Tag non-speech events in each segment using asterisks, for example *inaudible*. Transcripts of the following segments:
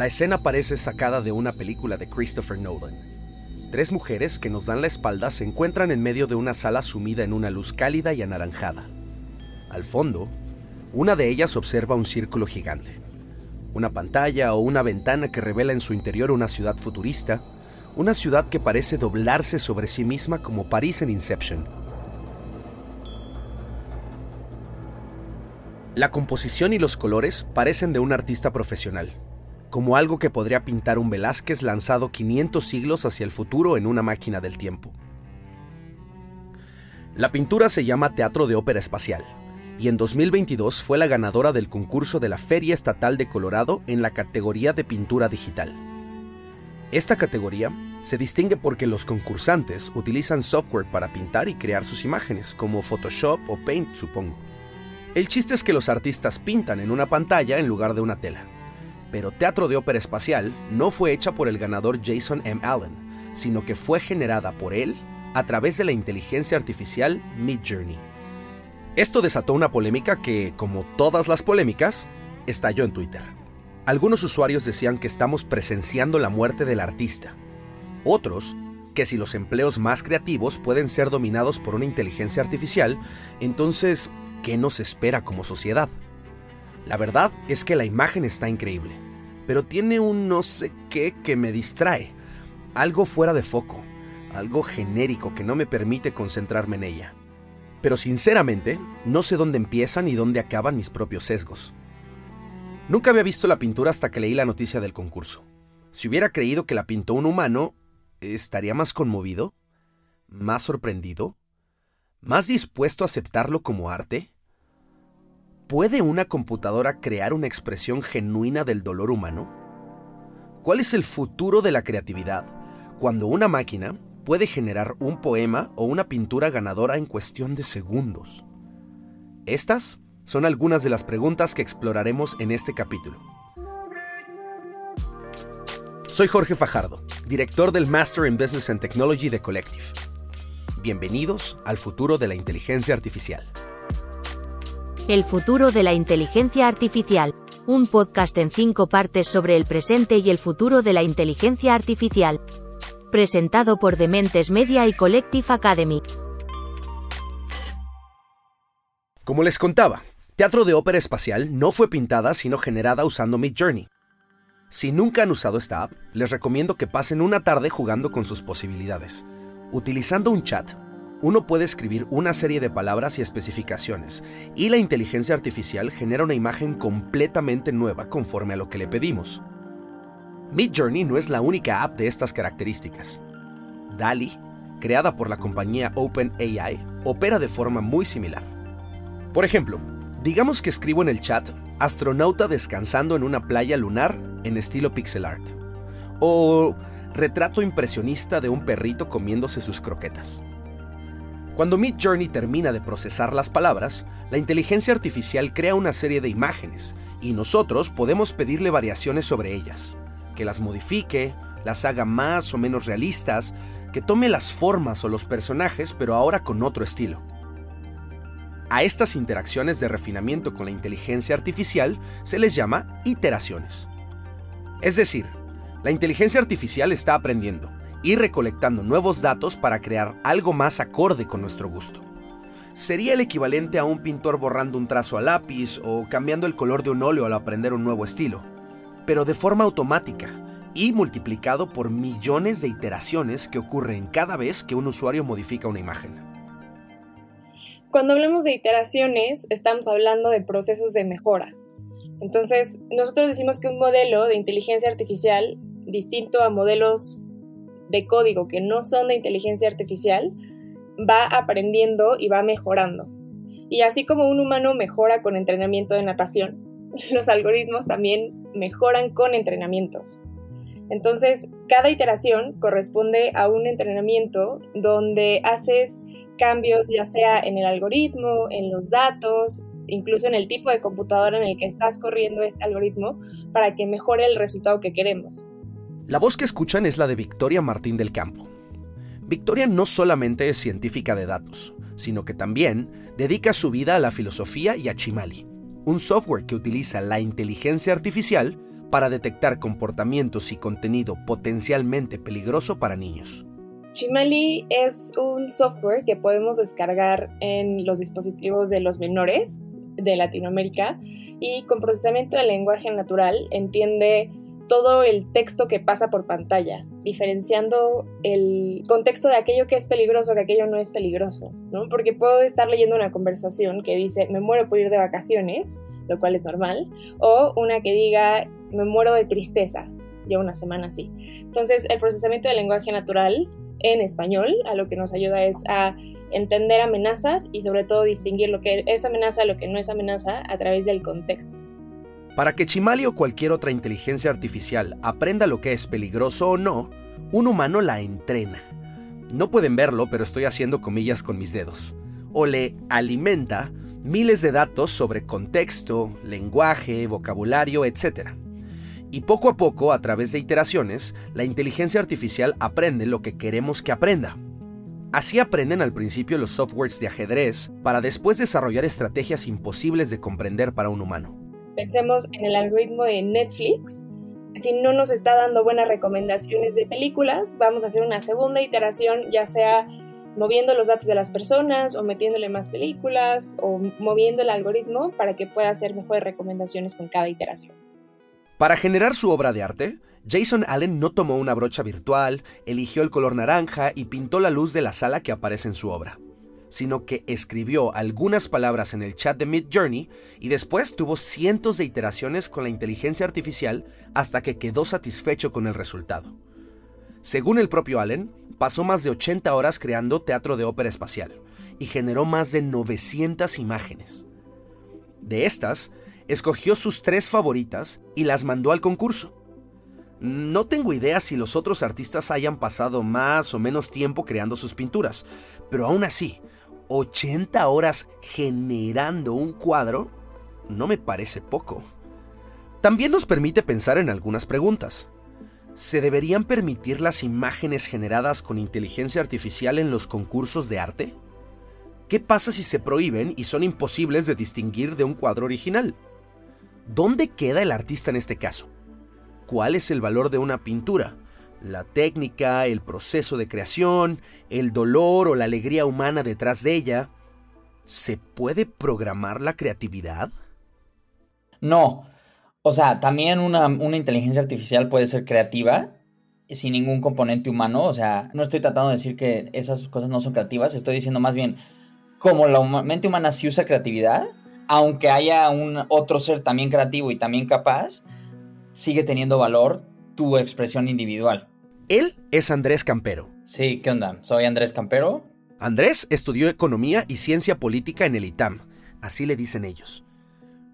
La escena parece sacada de una película de Christopher Nolan. Tres mujeres que nos dan la espalda se encuentran en medio de una sala sumida en una luz cálida y anaranjada. Al fondo, una de ellas observa un círculo gigante. Una pantalla o una ventana que revela en su interior una ciudad futurista, una ciudad que parece doblarse sobre sí misma como París en Inception. La composición y los colores parecen de un artista profesional, como algo que podría pintar un Velázquez lanzado 500 siglos hacia el futuro en una máquina del tiempo. La pintura se llama Teatro de Ópera Espacial y en 2022 fue la ganadora del concurso de la Feria Estatal de Colorado en la categoría de pintura digital. Esta categoría se distingue porque los concursantes utilizan software para pintar y crear sus imágenes, como Photoshop o Paint, supongo. El chiste es que los artistas pintan en una pantalla en lugar de una tela. Pero Teatro de Ópera Espacial no fue hecha por el ganador Jason M. Allen, sino que fue generada por él a través de la inteligencia artificial Midjourney. Esto desató una polémica que, como todas las polémicas, estalló en Twitter. Algunos usuarios decían que estamos presenciando la muerte del artista. Otros, que si los empleos más creativos pueden ser dominados por una inteligencia artificial, entonces, ¿qué nos espera como sociedad? La verdad es que la imagen está increíble, pero tiene un no sé qué que me distrae, algo fuera de foco, algo genérico que no me permite concentrarme en ella. Pero sinceramente, no sé dónde empiezan y dónde acaban mis propios sesgos. Nunca había visto la pintura hasta que leí la noticia del concurso. Si hubiera creído que la pintó un humano, ¿estaría más conmovido? ¿Más sorprendido? ¿Más dispuesto a aceptarlo como arte? ¿Puede una computadora crear una expresión genuina del dolor humano? ¿Cuál es el futuro de la creatividad cuando una máquina puede generar un poema o una pintura ganadora en cuestión de segundos? Estas son algunas de las preguntas que exploraremos en este capítulo. Soy Jorge Fajardo, director del Master in Business and Technology de Collective. Bienvenidos al futuro de la inteligencia artificial. El futuro de la inteligencia artificial. Un podcast en cinco partes sobre el presente y el futuro de la inteligencia artificial. Presentado por Dementes Media y Collective Academy. Como les contaba, Teatro de Ópera Espacial no fue pintada sino generada usando Midjourney. Si nunca han usado esta app, les recomiendo que pasen una tarde jugando con sus posibilidades. Utilizando un chat, uno puede escribir una serie de palabras y especificaciones, y la inteligencia artificial genera una imagen completamente nueva conforme a lo que le pedimos. Midjourney no es la única app de estas características. DALI, creada por la compañía OpenAI, opera de forma muy similar. Por ejemplo, digamos que escribo en el chat astronauta descansando en una playa lunar en estilo pixel art, o retrato impresionista de un perrito comiéndose sus croquetas. Cuando Midjourney termina de procesar las palabras, la inteligencia artificial crea una serie de imágenes y nosotros podemos pedirle variaciones sobre ellas, que las modifique, las haga más o menos realistas, que tome las formas o los personajes pero ahora con otro estilo. A estas interacciones de refinamiento con la inteligencia artificial se les llama iteraciones. Es decir, la inteligencia artificial está aprendiendo y recolectando nuevos datos para crear algo más acorde con nuestro gusto. Sería el equivalente a un pintor borrando un trazo a lápiz o cambiando el color de un óleo al aprender un nuevo estilo, pero de forma automática y multiplicado por millones de iteraciones que ocurren cada vez que un usuario modifica una imagen. Cuando hablamos de iteraciones, estamos hablando de procesos de mejora. Entonces, nosotros decimos que un modelo de inteligencia artificial, distinto a modelos de código que no son de inteligencia artificial, va aprendiendo y va mejorando. Y así como un humano mejora con entrenamiento de natación, *laughs* los algoritmos también mejoran con entrenamientos. Entonces, cada iteración corresponde a un entrenamiento donde haces cambios ya sea en el algoritmo, en los datos, incluso en el tipo de computadora en el que estás corriendo este algoritmo para que mejore el resultado que queremos. La voz que escuchan es la de Victoria Martín del Campo. Victoria no solamente es científica de datos, sino que también dedica su vida a la filosofía y a Chimali, un software que utiliza la inteligencia artificial para detectar comportamientos y contenido potencialmente peligroso para niños. Chimali es un software que podemos descargar en los dispositivos de los menores de Latinoamérica y con procesamiento de lenguaje natural entiende todo el texto que pasa por pantalla, diferenciando el contexto de aquello que es peligroso que aquello no es peligroso, ¿no? Porque puedo estar leyendo una conversación que dice me muero por ir de vacaciones, lo cual es normal, o una que diga me muero de tristeza, ya una semana así. Entonces, el procesamiento del lenguaje natural en español a lo que nos ayuda es a entender amenazas y sobre todo distinguir lo que es amenaza, lo que no es amenaza a través del contexto. Para que Chimali o cualquier otra inteligencia artificial aprenda lo que es peligroso o no, un humano la entrena. No pueden verlo, pero estoy haciendo comillas con mis dedos. O le alimenta miles de datos sobre contexto, lenguaje, vocabulario, etc. Y poco a poco, a través de iteraciones, la inteligencia artificial aprende lo que queremos que aprenda. Así aprenden al principio los softwares de ajedrez para después desarrollar estrategias imposibles de comprender para un humano. Pensemos en el algoritmo de Netflix. Si no nos está dando buenas recomendaciones de películas, vamos a hacer una segunda iteración, ya sea moviendo los datos de las personas o metiéndole más películas o moviendo el algoritmo para que pueda hacer mejores recomendaciones con cada iteración. Para generar su obra de arte, Jason Allen no tomó una brocha virtual, eligió el color naranja y pintó la luz de la sala que aparece en su obra sino que escribió algunas palabras en el chat de Mid Journey y después tuvo cientos de iteraciones con la inteligencia artificial hasta que quedó satisfecho con el resultado. Según el propio Allen, pasó más de 80 horas creando teatro de ópera espacial y generó más de 900 imágenes. De estas, escogió sus tres favoritas y las mandó al concurso. No tengo idea si los otros artistas hayan pasado más o menos tiempo creando sus pinturas, pero aún así, 80 horas generando un cuadro no me parece poco. También nos permite pensar en algunas preguntas. ¿Se deberían permitir las imágenes generadas con inteligencia artificial en los concursos de arte? ¿Qué pasa si se prohíben y son imposibles de distinguir de un cuadro original? ¿Dónde queda el artista en este caso? ¿Cuál es el valor de una pintura? La técnica, el proceso de creación, el dolor o la alegría humana detrás de ella. ¿Se puede programar la creatividad? No. O sea, también una, inteligencia artificial puede ser creativa sin ningún componente humano. O sea, no estoy tratando de decir que esas cosas no son creativas. Estoy diciendo más bien, como la mente humana sí usa creatividad, aunque haya un otro ser también creativo y también capaz, sigue teniendo valor tu expresión individual. Él es Andrés Campero. Sí, ¿qué onda? Soy Andrés Campero. Andrés estudió economía y ciencia política en el ITAM, así le dicen ellos.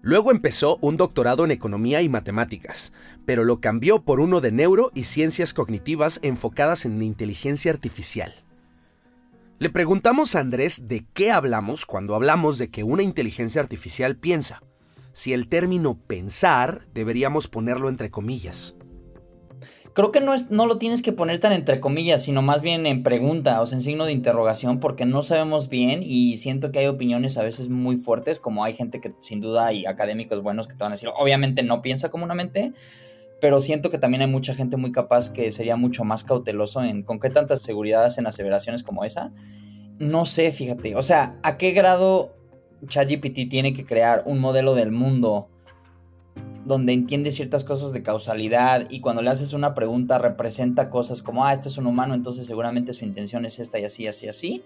Luego empezó un doctorado en economía y matemáticas, pero lo cambió por uno de neuro y ciencias cognitivas enfocadas en inteligencia artificial. Le preguntamos a Andrés de qué hablamos cuando hablamos de que una inteligencia artificial piensa. Si el término pensar deberíamos ponerlo entre comillas creo que no, es, no lo tienes que poner tan entre comillas, sino más bien en pregunta, o sea, en signo de interrogación, porque no sabemos bien y siento que hay opiniones a veces muy fuertes, como hay gente que sin duda hay académicos buenos que te van a decir, obviamente no piensa como pero siento que también hay mucha gente muy capaz que sería mucho más cauteloso en con qué tantas seguridades en aseveraciones como esa. No sé, fíjate, o sea, ¿a qué grado ChatGPT tiene que crear un modelo del mundo? Donde entiende ciertas cosas de causalidad y cuando le haces una pregunta representa cosas como, ah, este es un humano, entonces seguramente su intención es esta y así, así, así.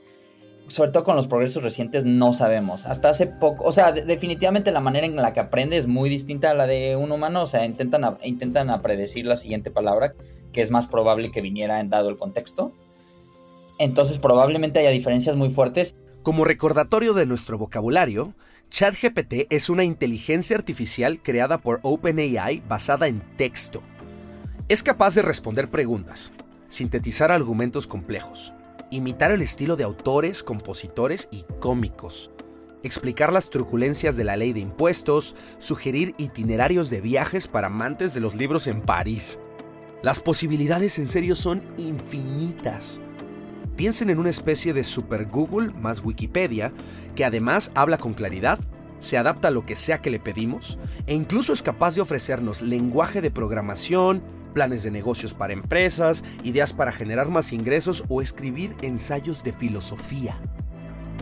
Sobre todo con los progresos recientes no sabemos. Hasta hace poco, o sea, definitivamente la manera en la que aprende es muy distinta a la de un humano, o sea, intentan a, intentan a predecir la siguiente palabra, que es más probable que viniera en dado el contexto. Entonces probablemente haya diferencias muy fuertes. Como recordatorio de nuestro vocabulario, ChatGPT es una inteligencia artificial creada por OpenAI basada en texto. Es capaz de responder preguntas, sintetizar argumentos complejos, imitar el estilo de autores, compositores y cómicos, explicar las truculencias de la ley de impuestos, sugerir itinerarios de viajes para amantes de los libros en París. Las posibilidades en serio son infinitas. Piensen en una especie de super Google más Wikipedia que además habla con claridad, se adapta a lo que sea que le pedimos e incluso es capaz de ofrecernos lenguaje de programación, planes de negocios para empresas, ideas para generar más ingresos o escribir ensayos de filosofía.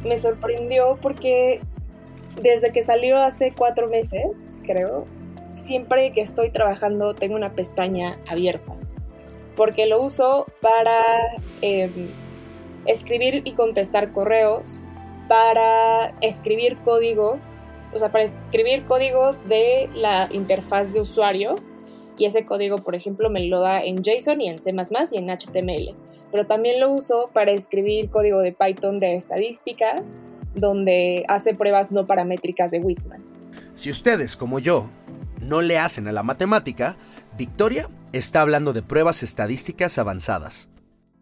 Me sorprendió porque desde que salió hace cuatro meses, creo, siempre que estoy trabajando tengo una pestaña abierta. Porque lo uso para em, escribir y contestar correos, para escribir código, o sea, para escribir código de la interfaz de usuario. Y ese código, por ejemplo, me lo da en JSON y en C y en HTML. Pero también lo uso para escribir código de Python de estadística, donde hace pruebas no paramétricas de Whitman. Si ustedes, como yo, no le hacen a la matemática, Victoria está hablando de pruebas estadísticas avanzadas.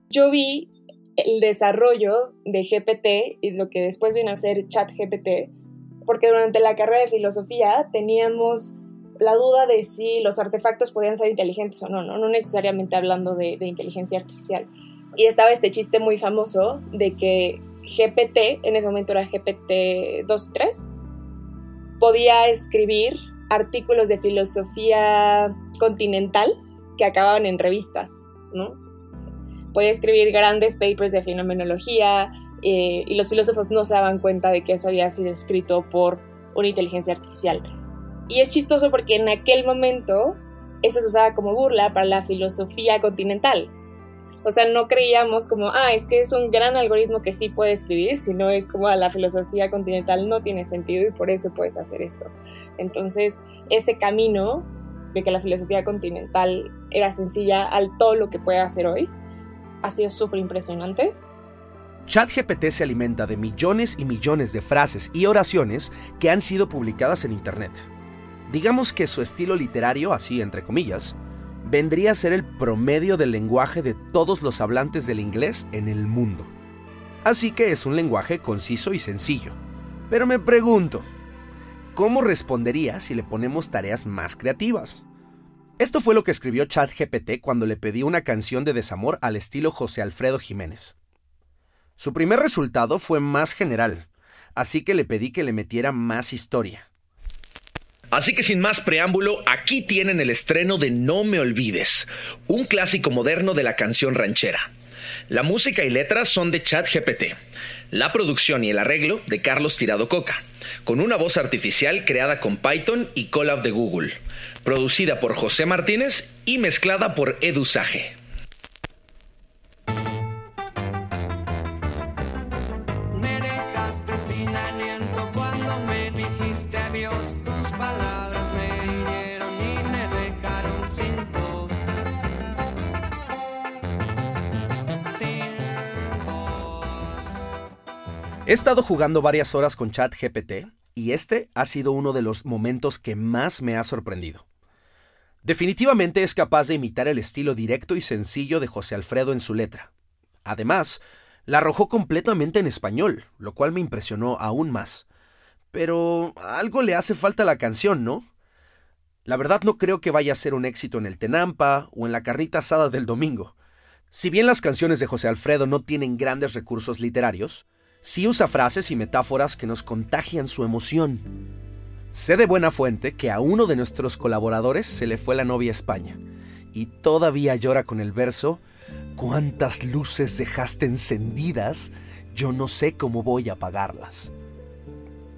Yo vi el desarrollo de GPT y lo que después vino a ser ChatGPT, porque durante la carrera de filosofía teníamos la duda de si los artefactos podían ser inteligentes o no, no, necesariamente hablando de, inteligencia artificial. Y estaba este chiste muy famoso de que GPT, en ese momento era GPT 2 y 3, podía escribir artículos de filosofía continental que acababan en revistas, ¿no? Podía escribir grandes papers de fenomenología eh, y los filósofos no se daban cuenta de que eso había sido escrito por una inteligencia artificial. Y es chistoso porque en aquel momento eso se usaba como burla para la filosofía continental, o sea, no creíamos como, ah, es que es un gran algoritmo que sí puede escribir, sino es como a la filosofía continental no tiene sentido y por eso puedes hacer esto. Entonces, ese camino de que la filosofía continental era sencilla al todo lo que puede hacer hoy, ha sido súper impresionante. ChatGPT se alimenta de millones y millones de frases y oraciones que han sido publicadas en Internet. Digamos que su estilo literario, así entre comillas, vendría a ser el promedio del lenguaje de todos los hablantes del inglés en el mundo. Así que es un lenguaje conciso y sencillo. Pero me pregunto, ¿cómo respondería si le ponemos tareas más creativas? Esto fue lo que escribió ChatGPT cuando le pedí una canción de desamor al estilo José Alfredo Jiménez. Su primer resultado fue más general, así que le pedí que le metiera más historia. Así que sin más preámbulo, aquí tienen el estreno de No me olvides, un clásico moderno de la canción ranchera. La música y letras son de ChatGPT. La producción y el arreglo de Carlos Tirado Coca, con una voz artificial creada con Python y Colab de Google, producida por José Martínez y mezclada por Edusage. He estado jugando varias horas con ChatGPT y este ha sido uno de los momentos que más me ha sorprendido. Definitivamente es capaz de imitar el estilo directo y sencillo de José Alfredo en su letra. Además, la arrojó completamente en español, lo cual me impresionó aún más. Pero algo le hace falta a la canción, ¿no? La verdad no creo que vaya a ser un éxito en el Tenampa o en la carnita asada del domingo. Si bien las canciones de José Alfredo no tienen grandes recursos literarios, sí usa frases y metáforas que nos contagian su emoción. Sé de buena fuente que a uno de nuestros colaboradores se le fue la novia a España y todavía llora con el verso ¿Cuántas luces dejaste encendidas? Yo no sé cómo voy a apagarlas.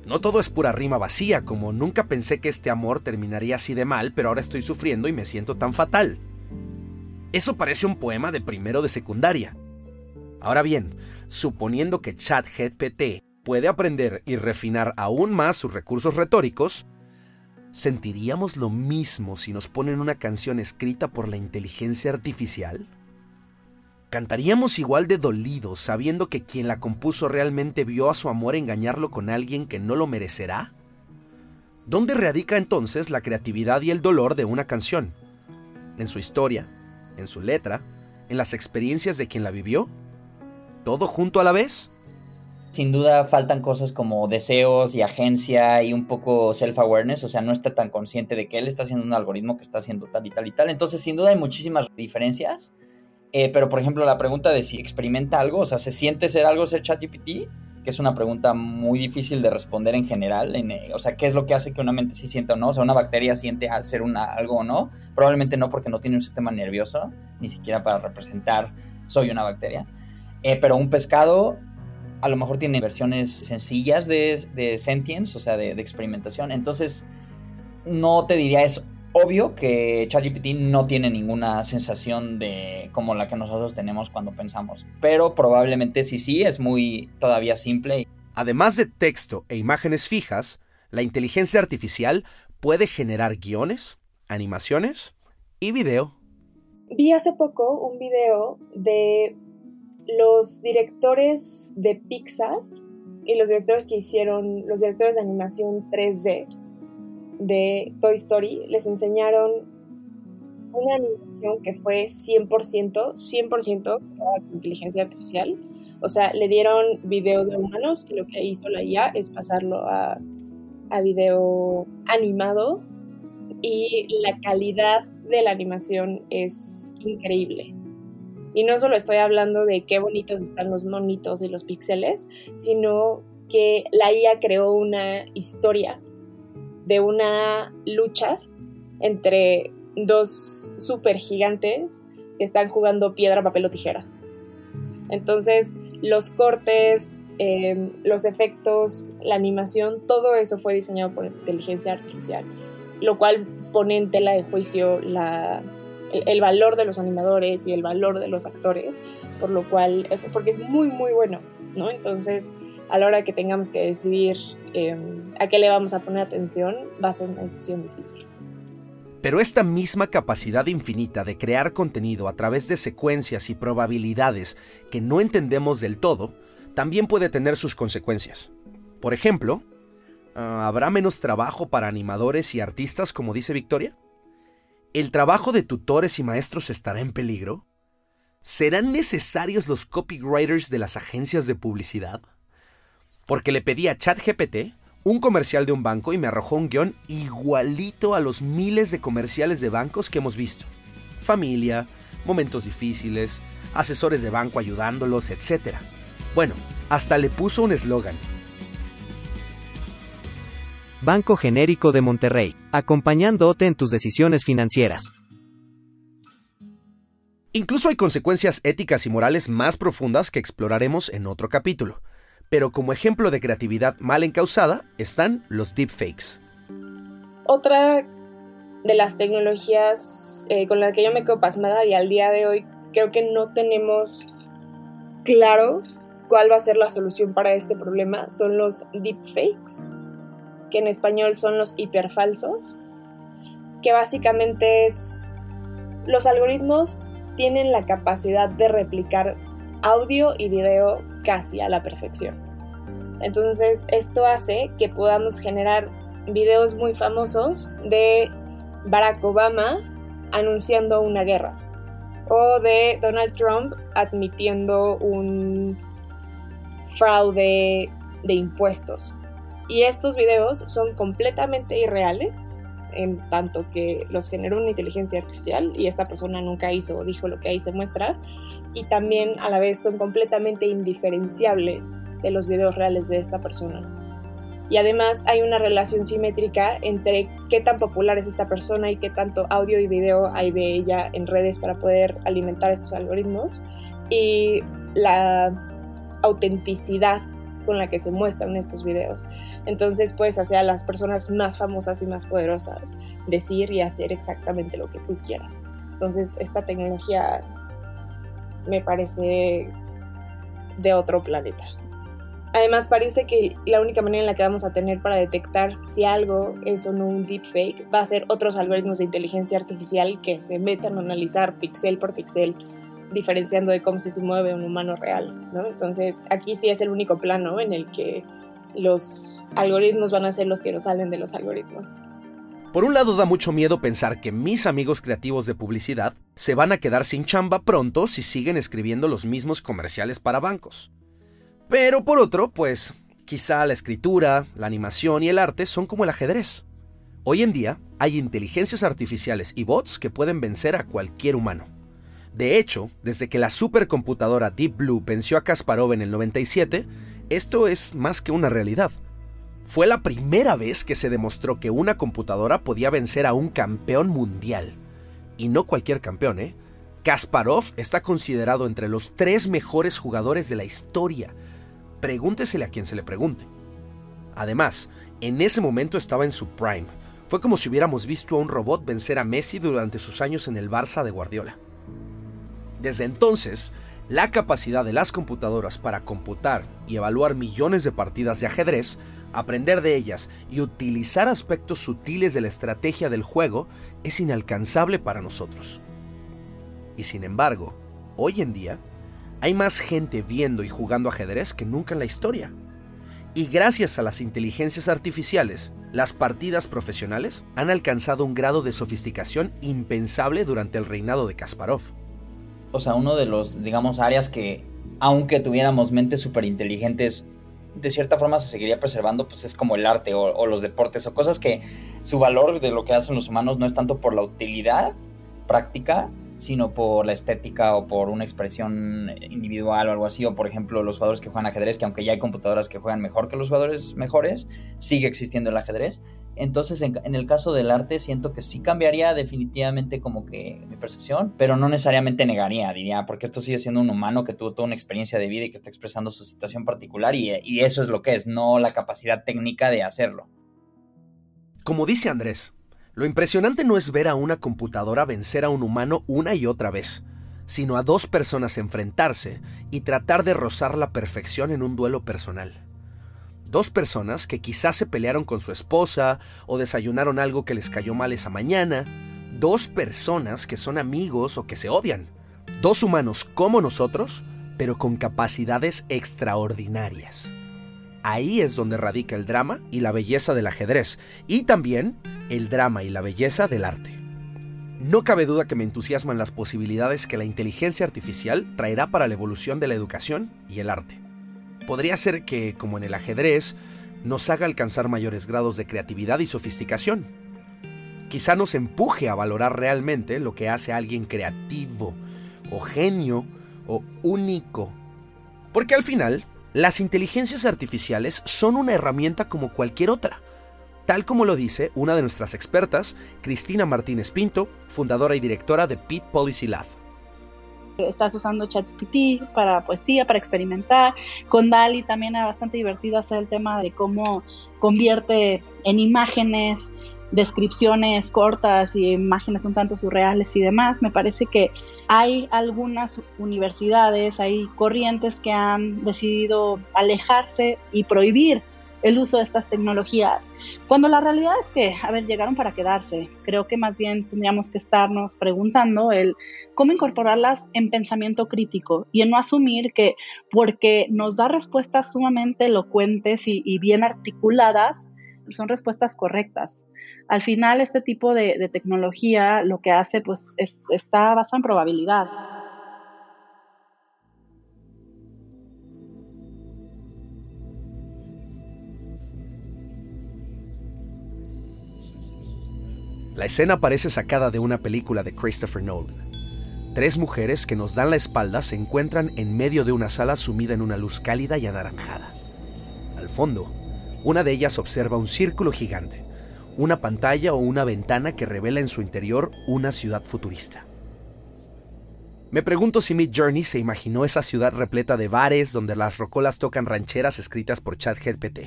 No todo es pura rima vacía, como nunca pensé que este amor terminaría así de mal, pero ahora estoy sufriendo y me siento tan fatal. Eso parece un poema de primero de secundaria. Ahora bien, suponiendo que ChatGPT puede aprender y refinar aún más sus recursos retóricos, ¿sentiríamos lo mismo si nos ponen una canción escrita por la inteligencia artificial? ¿Cantaríamos igual de dolidos sabiendo que quien la compuso realmente vio a su amor engañarlo con alguien que no lo merecerá? ¿Dónde radica entonces la creatividad y el dolor de una canción? ¿En su historia? ¿En su letra? ¿En las experiencias de quien la vivió? Todo junto a la vez? Sin duda faltan cosas como deseos y agencia y un poco self-awareness, o sea, no está tan consciente de que él está haciendo un algoritmo que está haciendo tal y tal y tal. Entonces, sin duda hay muchísimas diferencias. Eh, pero, por ejemplo, la pregunta de si experimenta algo, o sea, ¿se siente ser algo ser ChatGPT? que es una pregunta muy difícil de responder en general. Eh, o sea, ¿qué es lo que hace que una mente sí sienta o no? O sea, una bacteria siente hacer una, algo o no. Probablemente no porque no tiene un sistema nervioso, ni siquiera para representar soy una bacteria. Eh, pero un pescado a lo mejor tiene versiones sencillas de, de sentience, o sea, de, de experimentación. Entonces, no te diría es obvio que ChatGPT no tiene ninguna sensación de como la que nosotros tenemos cuando pensamos, pero probablemente sí sí es muy todavía simple. Además de texto e imágenes fijas, la inteligencia artificial puede generar guiones, animaciones y video. Vi hace poco un video de los directores de Pixar y los directores que hicieron, los directores de animación 3D de Toy Story les enseñaron una animación que fue 100%, 100% inteligencia artificial. O sea, le dieron video de humanos y lo que hizo la IA es pasarlo a, a video animado y la calidad de la animación es increíble. Y no solo estoy hablando de qué bonitos están los monitos y los píxeles, sino que la IA creó una historia de una lucha entre dos super gigantes que están jugando piedra, papel o tijera. Entonces, los cortes, em, los efectos, la animación, todo eso fue diseñado por inteligencia artificial, lo cual pone en tela de juicio la, el, valor de los animadores y el valor de los actores, por lo cual, eso porque es muy, muy bueno, ¿no? Entonces, a la hora que tengamos que decidir em, a qué le vamos a poner atención, va a ser una decisión difícil. Pero esta misma capacidad infinita de crear contenido a través de secuencias y probabilidades que no entendemos del todo, también puede tener sus consecuencias. Por ejemplo, ah, ¿habrá menos trabajo para animadores y artistas, como dice Victoria? ¿El trabajo de tutores y maestros estará en peligro? ¿Serán necesarios los copywriters de las agencias de publicidad? porque le pedí a ChatGPT un comercial de un banco y me arrojó un guion igualito a los miles de comerciales de bancos que hemos visto. Familia, momentos difíciles, asesores de banco ayudándolos, etc. Bueno, hasta le puso un eslogan. Banco Genérico de Monterrey, acompañándote en tus decisiones financieras. Incluso hay consecuencias éticas y morales más profundas que exploraremos en otro capítulo pero como ejemplo de creatividad mal encausada están los deepfakes. Otra de las tecnologías eh, con la que yo me quedo pasmada y al día de hoy creo que no tenemos claro cuál va a ser la solución para este problema son los deepfakes, que en español son los hiperfalsos, que básicamente es los algoritmos tienen la capacidad de replicar audio y video casi a la perfección. Entonces esto hace que podamos generar videos muy famosos de Barack Obama anunciando una guerra o de Donald Trump admitiendo un fraude de impuestos. Y estos videos son completamente irreales en tanto que los generó una inteligencia artificial y esta persona nunca hizo o dijo lo que ahí se muestra, y también a la vez son completamente indiferenciables de los videos reales de esta persona. Y además hay una relación simétrica entre qué tan popular es esta persona y qué tanto audio y video hay de ella en redes para poder alimentar estos algoritmos y la autenticidad con la que se muestran estos videos. Entonces puedes hacer a las personas más famosas y más poderosas decir y hacer exactamente lo que tú quieras. Entonces esta tecnología me parece de otro planeta. Además parece que la única manera en la que vamos a tener para detectar si algo es o no un deepfake va a ser otros algoritmos de inteligencia artificial que se metan a analizar pixel por pixel diferenciando de cómo se mueve un humano real, ¿no? Entonces, aquí sí es el único plano en el que los algoritmos van a ser los que nos salen de los algoritmos. Por un lado da mucho miedo pensar que mis amigos creativos de publicidad se van a quedar sin chamba pronto si siguen escribiendo los mismos comerciales para bancos. Pero por otro, pues quizá la escritura, la animación y el arte son como el ajedrez. Hoy en día hay inteligencias artificiales y bots que pueden vencer a cualquier humano. De hecho, desde que la supercomputadora Deep Blue venció a Kasparov en el 97, esto es más que una realidad. Fue la primera vez que se demostró que una computadora podía vencer a un campeón mundial. Y no cualquier campeón, ¿eh? Kasparov está considerado entre los tres mejores jugadores de la historia. Pregúntesele a quien se le pregunte. Además, en ese momento estaba en su prime. Fue como si hubiéramos visto a un robot vencer a Messi durante sus años en el Barça de Guardiola. Desde entonces, la capacidad de las computadoras para computar y evaluar millones de partidas de ajedrez, aprender de ellas y utilizar aspectos sutiles de la estrategia del juego es inalcanzable para nosotros. Y sin embargo, hoy en día, hay más gente viendo y jugando ajedrez que nunca en la historia. Y gracias a las inteligencias artificiales, las partidas profesionales han alcanzado un grado de sofisticación impensable durante el reinado de Kasparov o sea, uno de los, digamos, áreas que, aunque tuviéramos mentes súper inteligentes, de cierta forma se seguiría preservando, pues es como el arte o, o, los deportes o cosas que su valor de lo que hacen los humanos no es tanto por la utilidad práctica, sino por la estética o por una expresión individual o algo así, o por ejemplo los jugadores que juegan ajedrez, que aunque ya hay computadoras que juegan mejor que los jugadores mejores, sigue existiendo el ajedrez. Entonces en, el caso del arte siento que sí cambiaría definitivamente como que mi percepción, pero no necesariamente negaría, diría, porque esto sigue siendo un humano que tuvo toda una experiencia de vida y que está expresando su situación particular y, y eso es lo que es, no la capacidad técnica de hacerlo. Como dice Andrés, lo impresionante no es ver a una computadora vencer a un humano una y otra vez, sino a dos personas enfrentarse y tratar de rozar la perfección en un duelo personal. Dos personas que quizás se pelearon con su esposa o desayunaron algo que les cayó mal esa mañana. Dos personas que son amigos o que se odian. Dos humanos como nosotros, pero con capacidades extraordinarias. Ahí es donde radica el drama y la belleza del ajedrez, y también el drama y la belleza del arte. No cabe duda que me entusiasman las posibilidades que la inteligencia artificial traerá para la evolución de la educación y el arte. Podría ser que, como en el ajedrez, nos haga alcanzar mayores grados de creatividad y sofisticación. Quizá nos empuje a valorar realmente lo que hace a alguien creativo, o genio, o único. Porque al final, las inteligencias artificiales son una herramienta como cualquier otra tal como lo dice una de nuestras expertas, Cristina Martínez Pinto, fundadora y directora de Pit Policy Lab. Estás usando ChatGPT para poesía, para experimentar. Con DALI también era bastante divertido hacer el tema de cómo convierte en imágenes descripciones cortas y imágenes un tanto surreales y demás. Me parece que hay algunas universidades, hay corrientes que han decidido alejarse y prohibir el uso de estas tecnologías, cuando la realidad es que, a ver, llegaron para quedarse. Creo que más bien tendríamos que estarnos preguntando el cómo incorporarlas en pensamiento crítico y en no asumir que porque nos da respuestas sumamente elocuentes y, bien articuladas, son respuestas correctas. Al final, este tipo de, de tecnología lo que hace, pues, es, está basada en probabilidad. La escena parece sacada de una película de Christopher Nolan. Tres mujeres que nos dan la espalda se encuentran en medio de una sala sumida en una luz cálida y anaranjada. Al fondo, una de ellas observa un círculo gigante, una pantalla o una ventana que revela en su interior una ciudad futurista. Me pregunto si Mid Journey se imaginó esa ciudad repleta de bares donde las rocolas tocan rancheras escritas por ChatGPT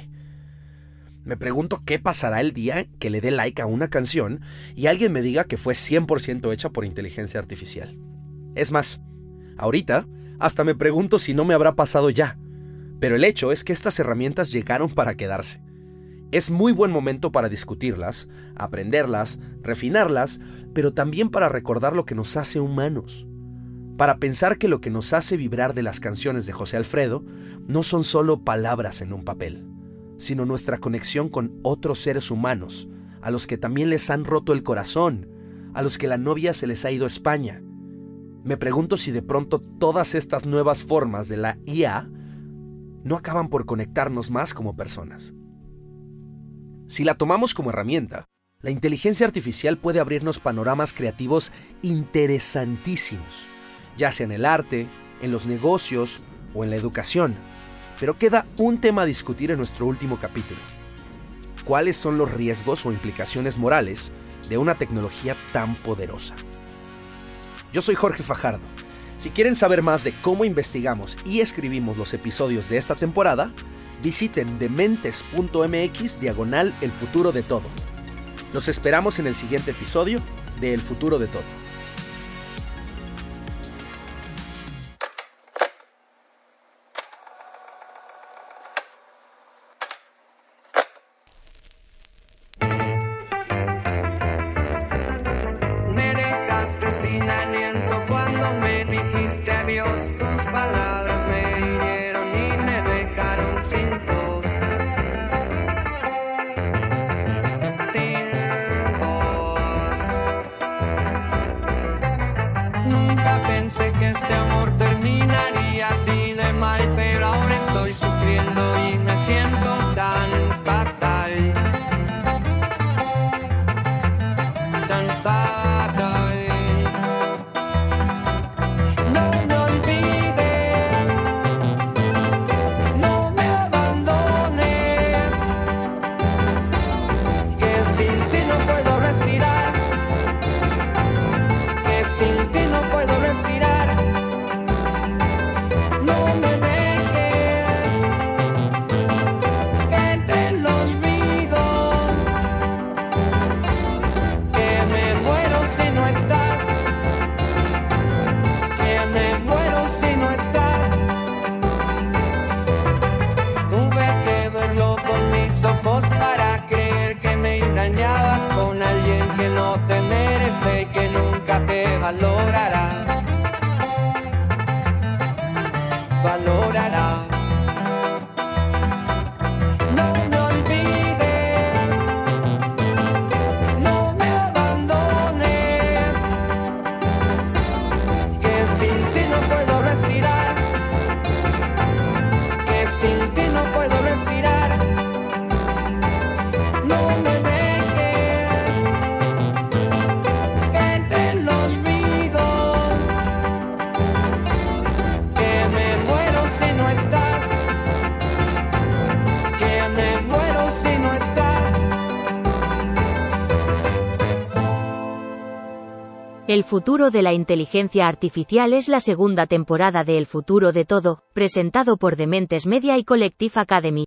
me pregunto qué pasará el día que le dé like a una canción y alguien me diga que fue 100% hecha por inteligencia artificial. Es más, ahorita hasta me pregunto si no me habrá pasado ya. Pero el hecho es que estas herramientas llegaron para quedarse. Es muy buen momento para discutirlas, aprenderlas, refinarlas, pero también para recordar lo que nos hace humanos. Para pensar que lo que nos hace vibrar de las canciones de José Alfredo no son solo palabras en un papel sino nuestra conexión con otros seres humanos, a los que también les han roto el corazón, a los que la novia se les ha ido a España. Me pregunto si de pronto todas estas nuevas formas de la IA no acaban por conectarnos más como personas. Si la tomamos como herramienta, la inteligencia artificial puede abrirnos panoramas creativos interesantísimos, ya sea en el arte, en los negocios o en la educación. Pero queda un tema a discutir en nuestro último capítulo. ¿Cuáles son los riesgos o implicaciones morales de una tecnología tan poderosa? Yo soy Jorge Fajardo si quieren saber más de cómo investigamos y escribimos los episodios de esta temporada, visiten dementes.mx diagonal el futuro de todo. Los esperamos en el siguiente episodio de El futuro de todo. El futuro de la inteligencia artificial es la segunda temporada de El futuro de todo, presentado por Dementes Media y Collective Academy.